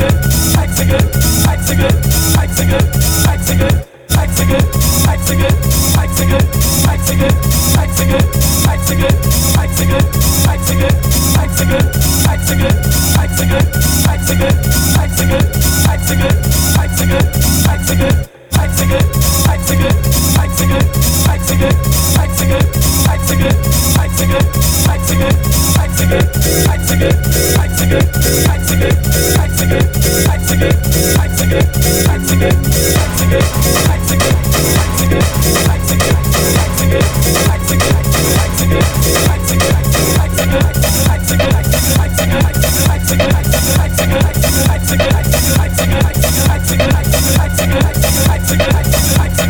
Like to good, like to good, like to good. Like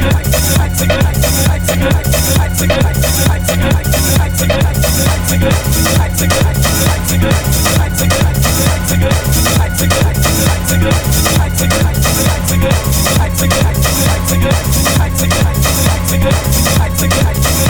like to go, like to go, like to go, like to go, like to go.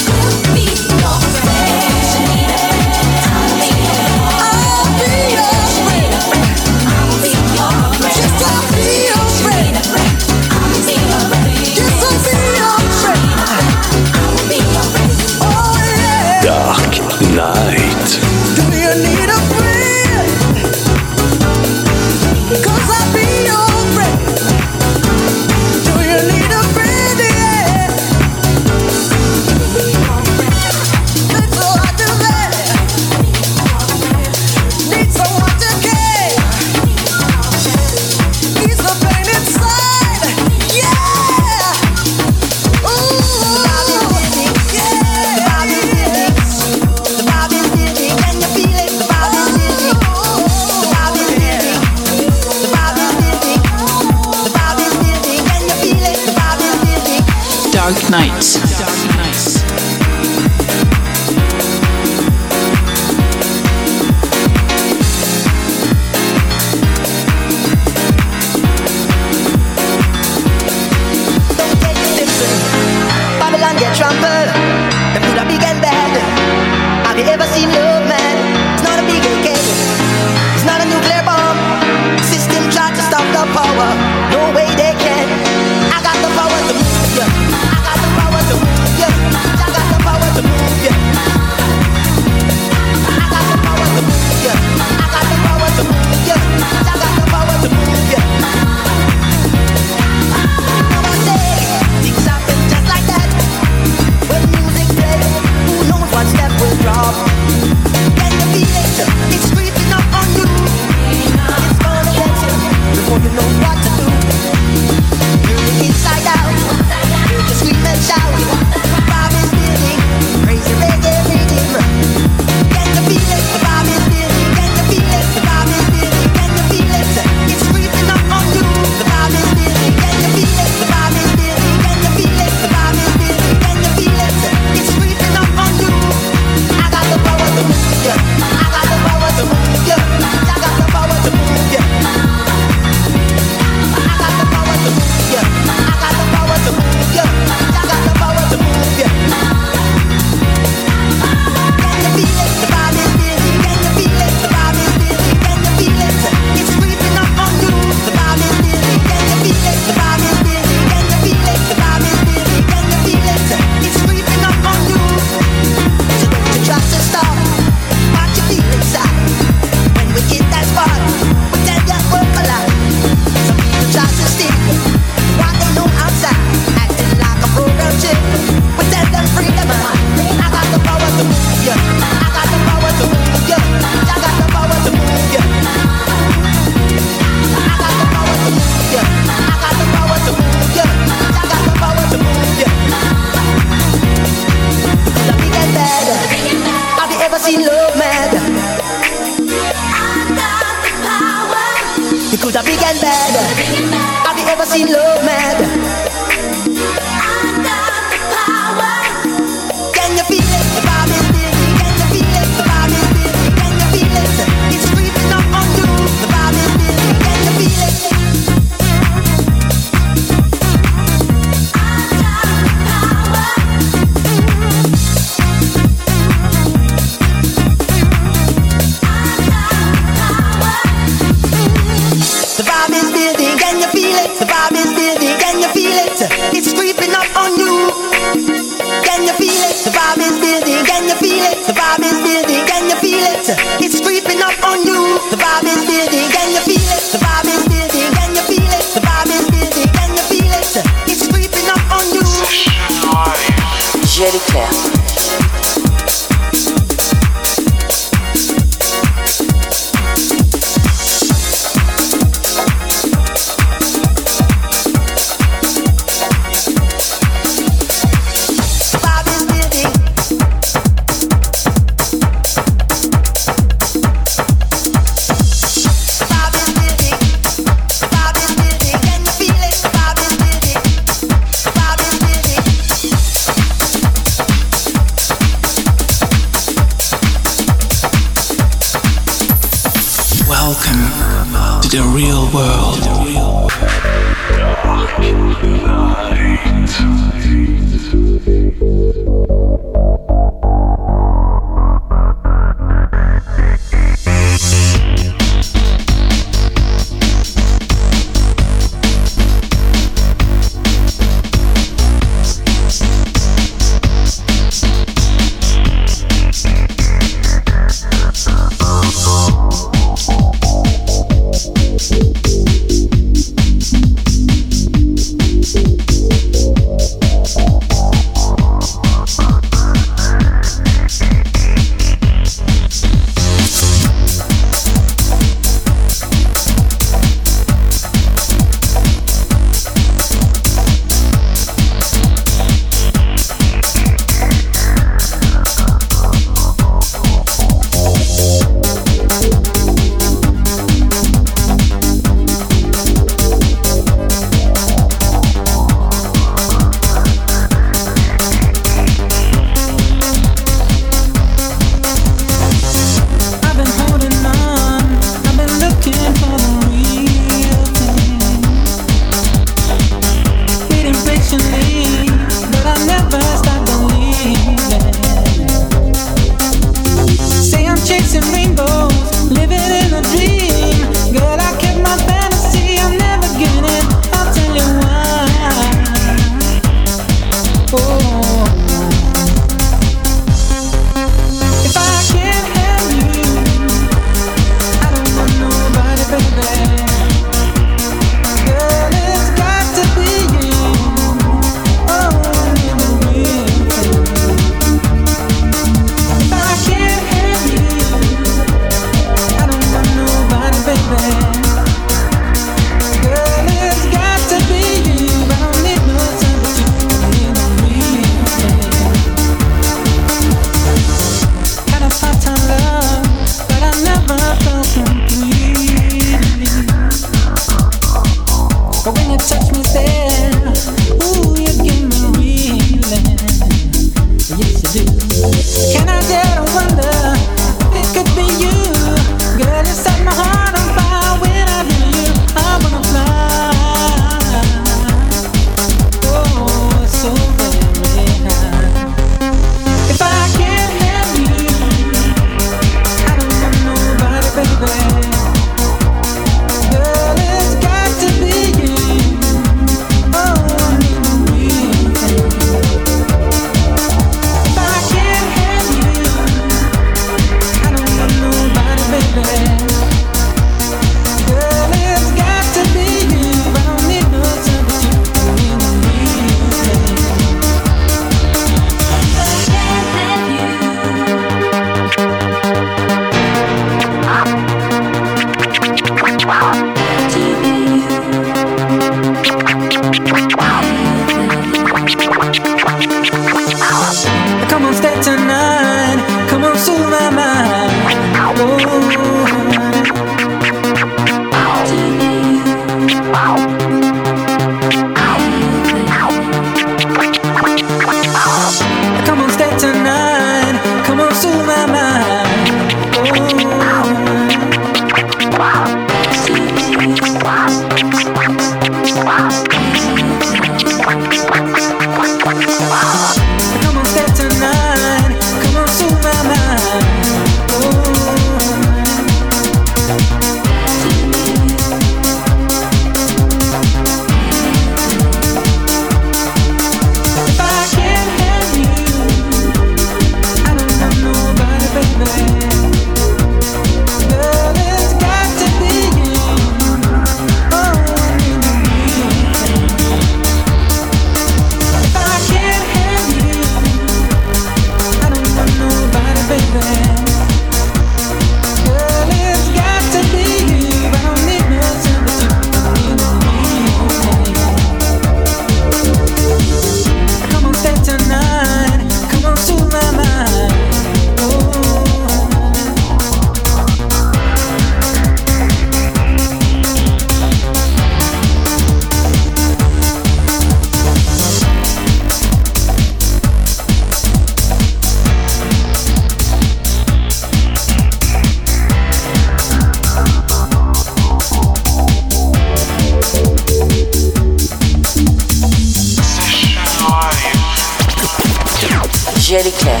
Daily Care.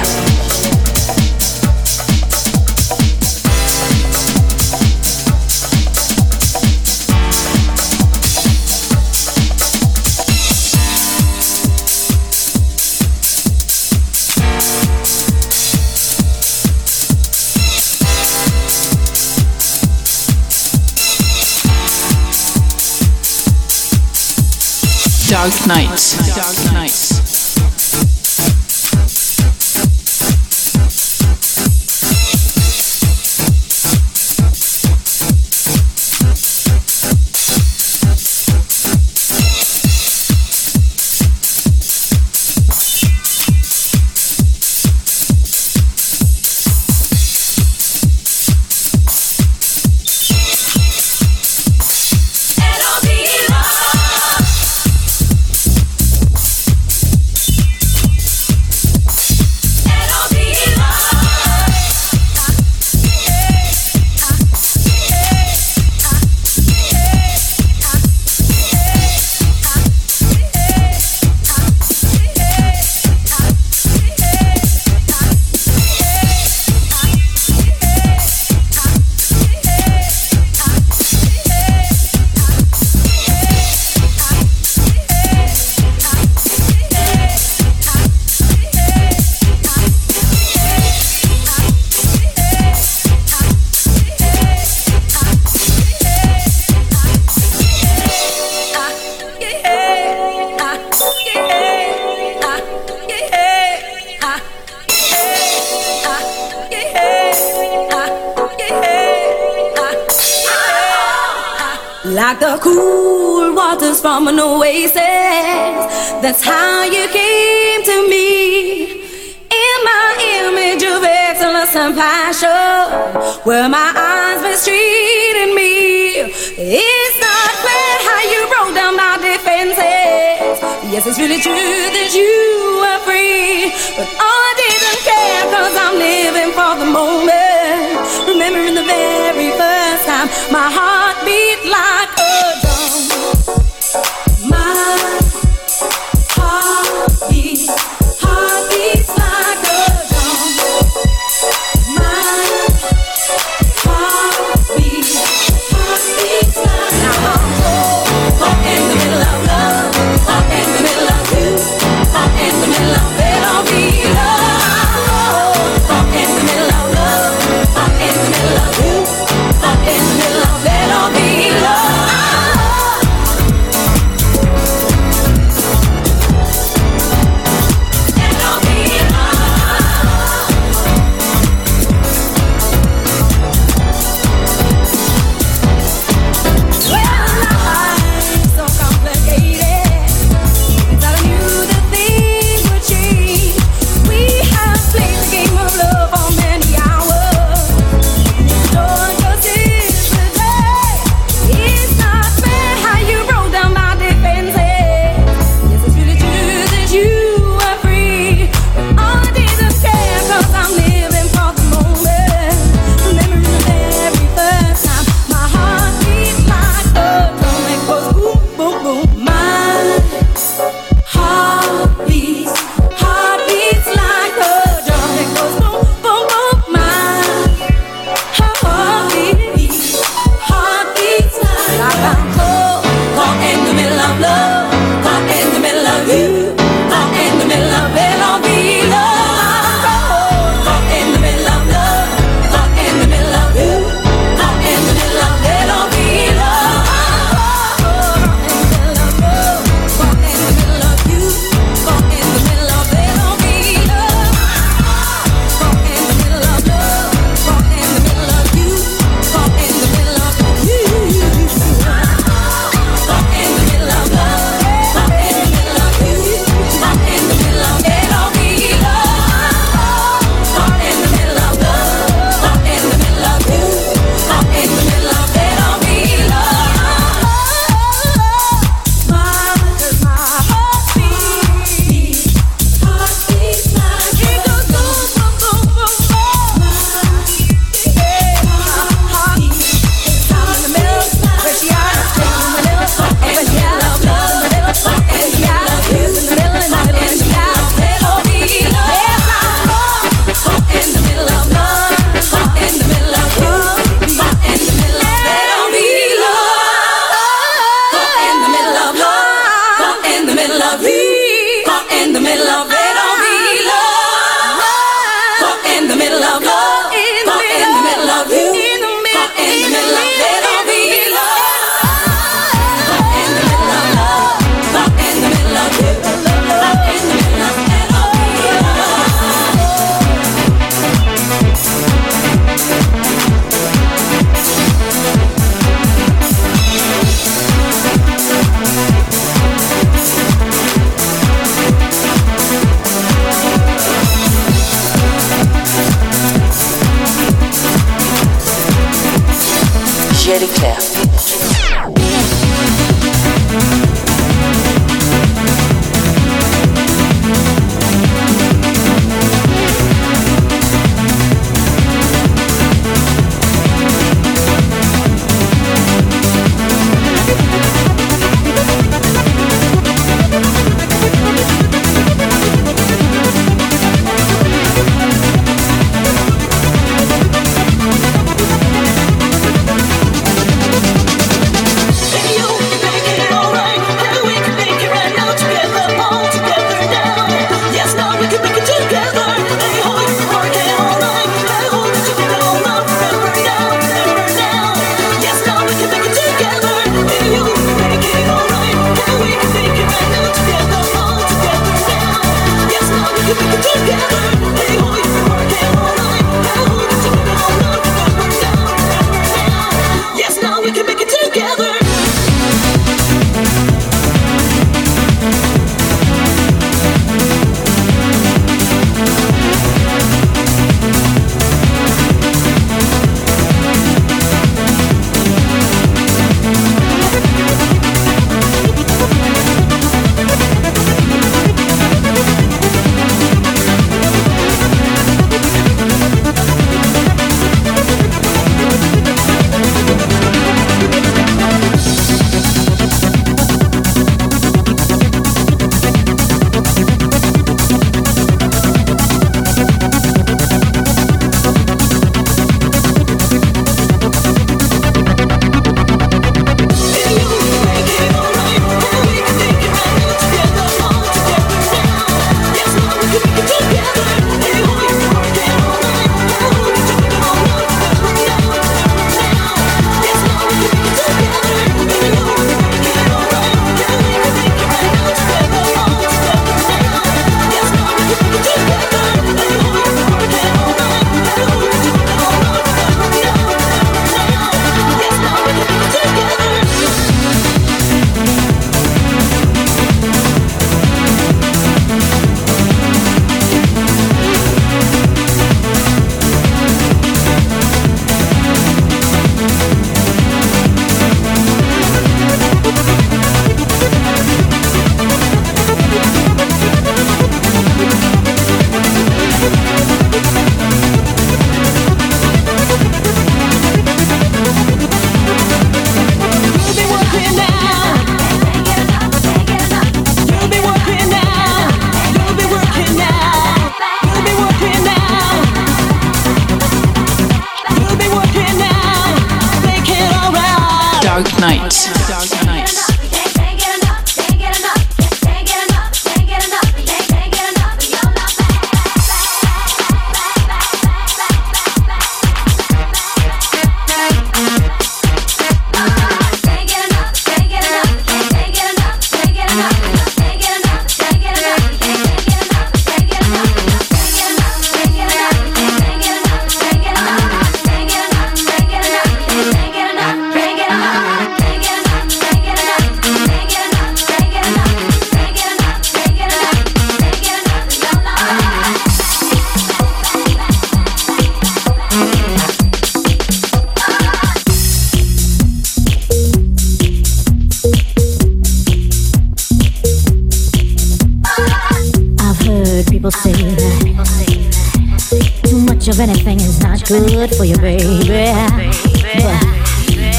Anything is not good for you, baby. But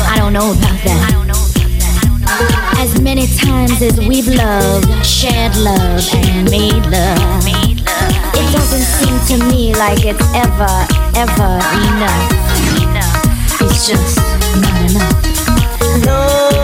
I don't know about that. As many times as we've loved, shared love, and made love, it doesn't seem to me like it's ever, ever enough. It's just not enough. No.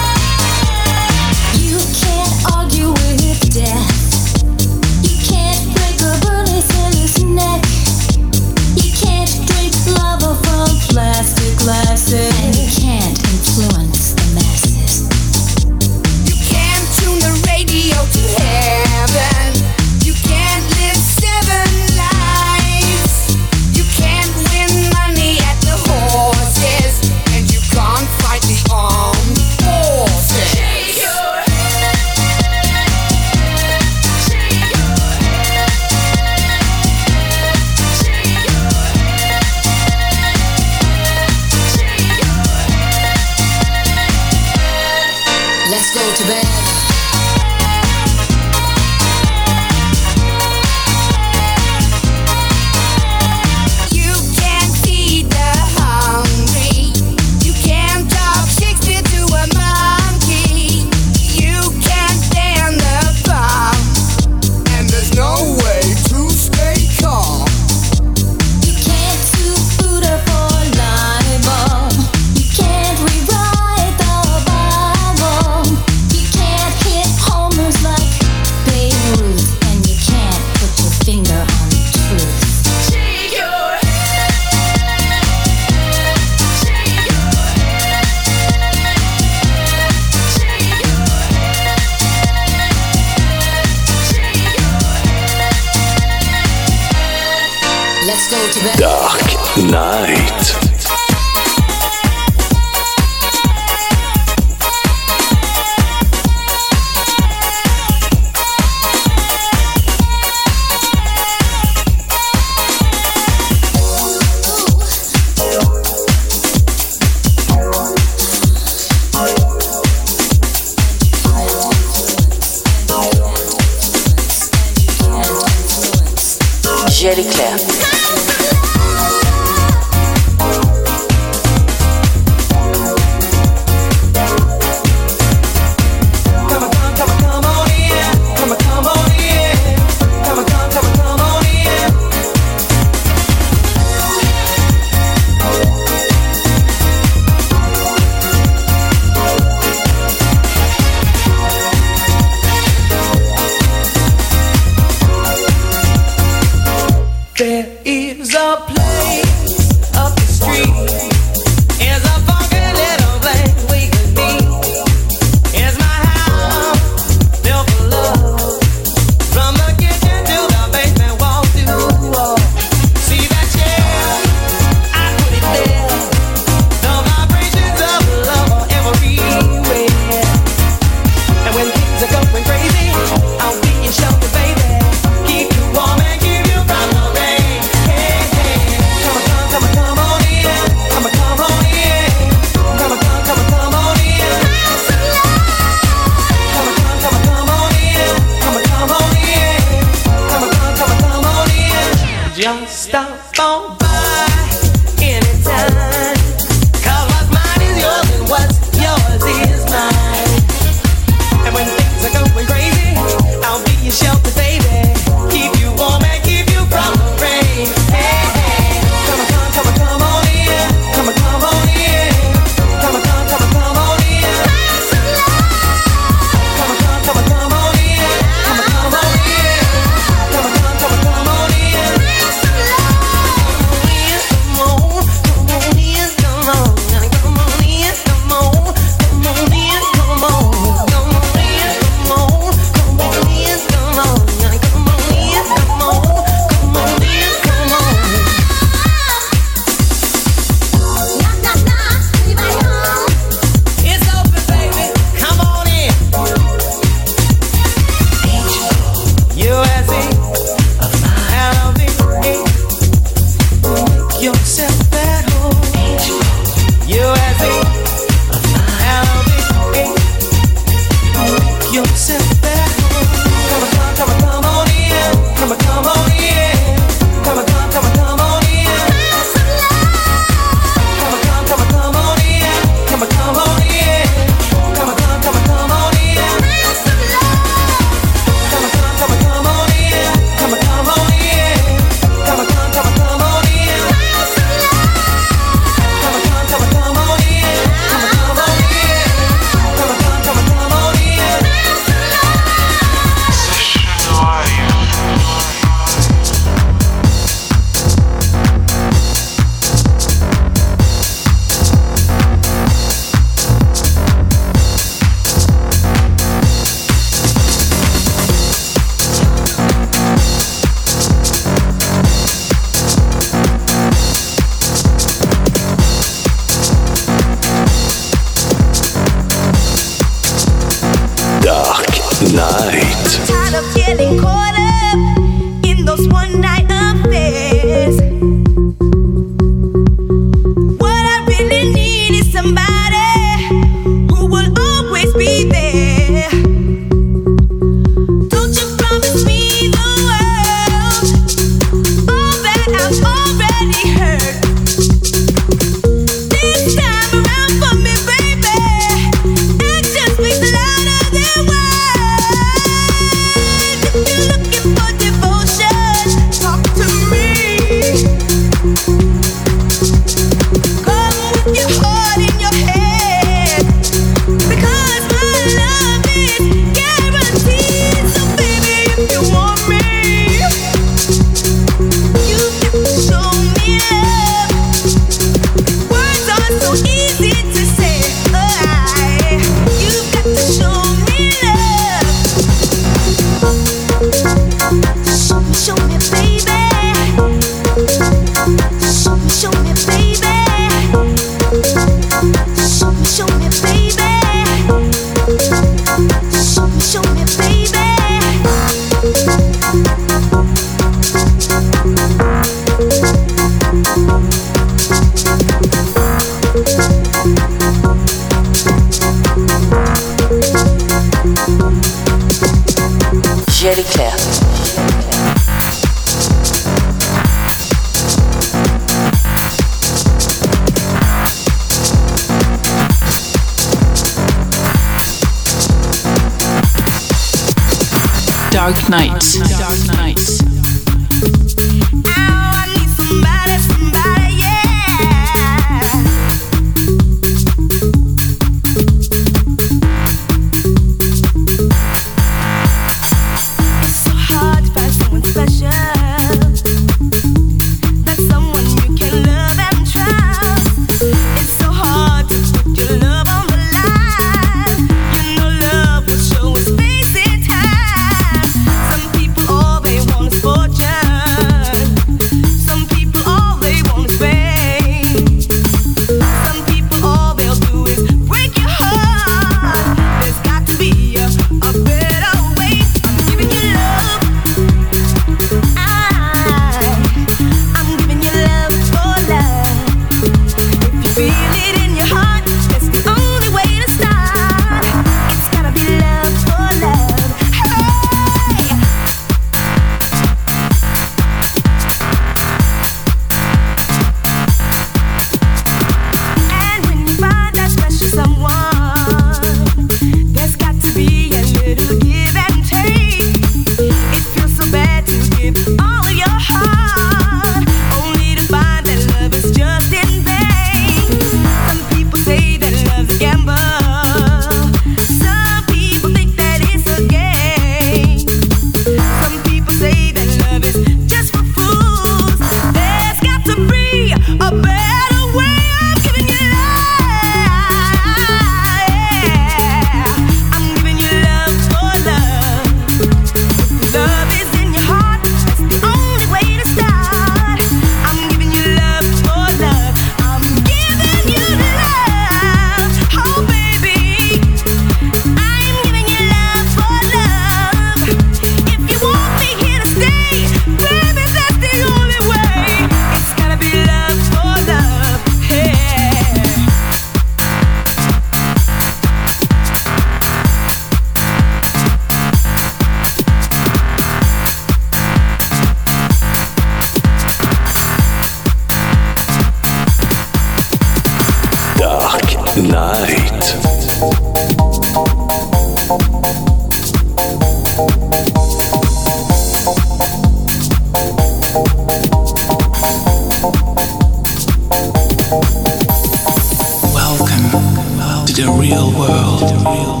Still real.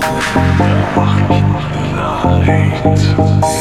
Mach mich bereit.